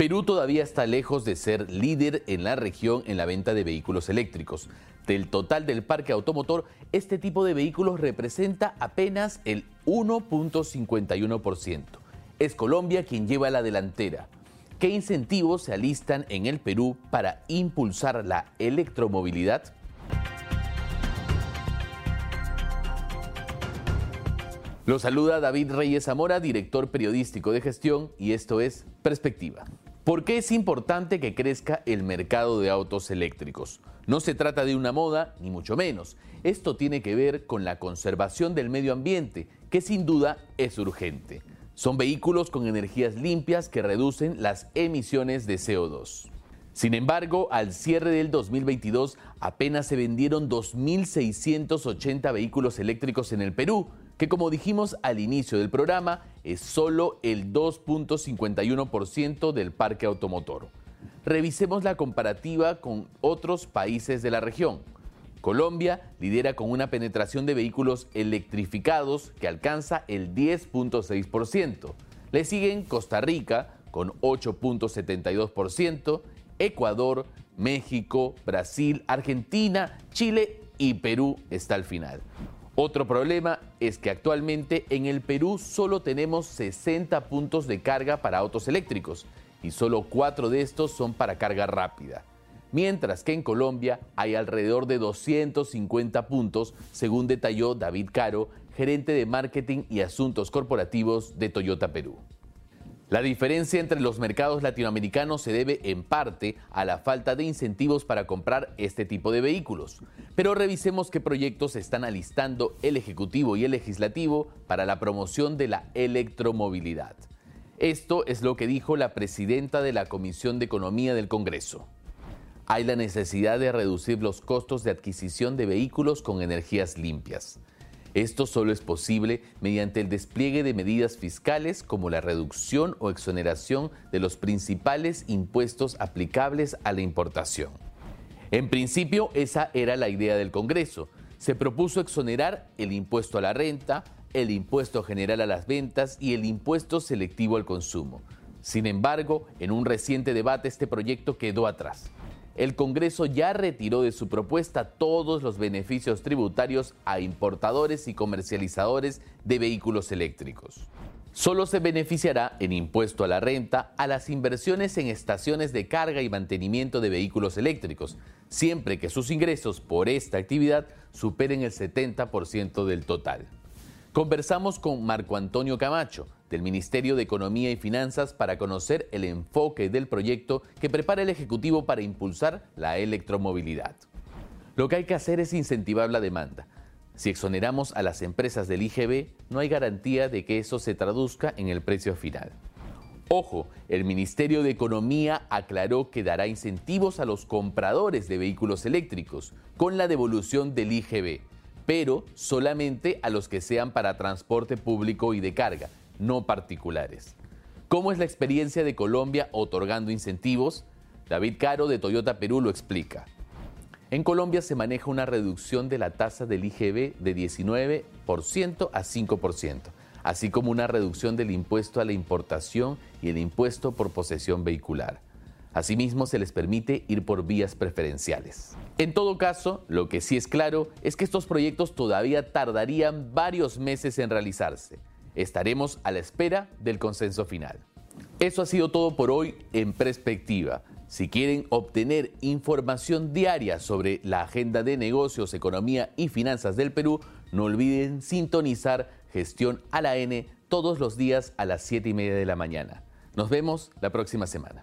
Perú todavía está lejos de ser líder en la región en la venta de vehículos eléctricos. Del total del parque automotor, este tipo de vehículos representa apenas el 1.51%. Es Colombia quien lleva la delantera. ¿Qué incentivos se alistan en el Perú para impulsar la electromovilidad? Lo saluda David Reyes Zamora, director periodístico de gestión, y esto es Perspectiva. ¿Por qué es importante que crezca el mercado de autos eléctricos? No se trata de una moda, ni mucho menos. Esto tiene que ver con la conservación del medio ambiente, que sin duda es urgente. Son vehículos con energías limpias que reducen las emisiones de CO2. Sin embargo, al cierre del 2022 apenas se vendieron 2.680 vehículos eléctricos en el Perú, que como dijimos al inicio del programa, es solo el 2.51% del parque automotor. Revisemos la comparativa con otros países de la región. Colombia lidera con una penetración de vehículos electrificados que alcanza el 10.6%. Le siguen Costa Rica con 8.72%, Ecuador, México, Brasil, Argentina, Chile y Perú está al final. Otro problema es que actualmente en el Perú solo tenemos 60 puntos de carga para autos eléctricos y solo 4 de estos son para carga rápida. Mientras que en Colombia hay alrededor de 250 puntos, según detalló David Caro, gerente de marketing y asuntos corporativos de Toyota Perú. La diferencia entre los mercados latinoamericanos se debe en parte a la falta de incentivos para comprar este tipo de vehículos. Pero revisemos qué proyectos están alistando el Ejecutivo y el Legislativo para la promoción de la electromovilidad. Esto es lo que dijo la presidenta de la Comisión de Economía del Congreso. Hay la necesidad de reducir los costos de adquisición de vehículos con energías limpias. Esto solo es posible mediante el despliegue de medidas fiscales como la reducción o exoneración de los principales impuestos aplicables a la importación. En principio, esa era la idea del Congreso. Se propuso exonerar el impuesto a la renta, el impuesto general a las ventas y el impuesto selectivo al consumo. Sin embargo, en un reciente debate este proyecto quedó atrás el Congreso ya retiró de su propuesta todos los beneficios tributarios a importadores y comercializadores de vehículos eléctricos. Solo se beneficiará en impuesto a la renta a las inversiones en estaciones de carga y mantenimiento de vehículos eléctricos, siempre que sus ingresos por esta actividad superen el 70% del total. Conversamos con Marco Antonio Camacho, del Ministerio de Economía y Finanzas para conocer el enfoque del proyecto que prepara el Ejecutivo para impulsar la electromovilidad. Lo que hay que hacer es incentivar la demanda. Si exoneramos a las empresas del IGB, no hay garantía de que eso se traduzca en el precio final. Ojo, el Ministerio de Economía aclaró que dará incentivos a los compradores de vehículos eléctricos con la devolución del IGB, pero solamente a los que sean para transporte público y de carga, no particulares. ¿Cómo es la experiencia de Colombia otorgando incentivos? David Caro de Toyota Perú lo explica. En Colombia se maneja una reducción de la tasa del IGB de 19% a 5%, así como una reducción del impuesto a la importación y el impuesto por posesión vehicular. Asimismo, se les permite ir por vías preferenciales. En todo caso, lo que sí es claro es que estos proyectos todavía tardarían varios meses en realizarse. Estaremos a la espera del consenso final. Eso ha sido todo por hoy en perspectiva. Si quieren obtener información diaria sobre la agenda de negocios, economía y finanzas del Perú, no olviden sintonizar Gestión a la N todos los días a las 7 y media de la mañana. Nos vemos la próxima semana.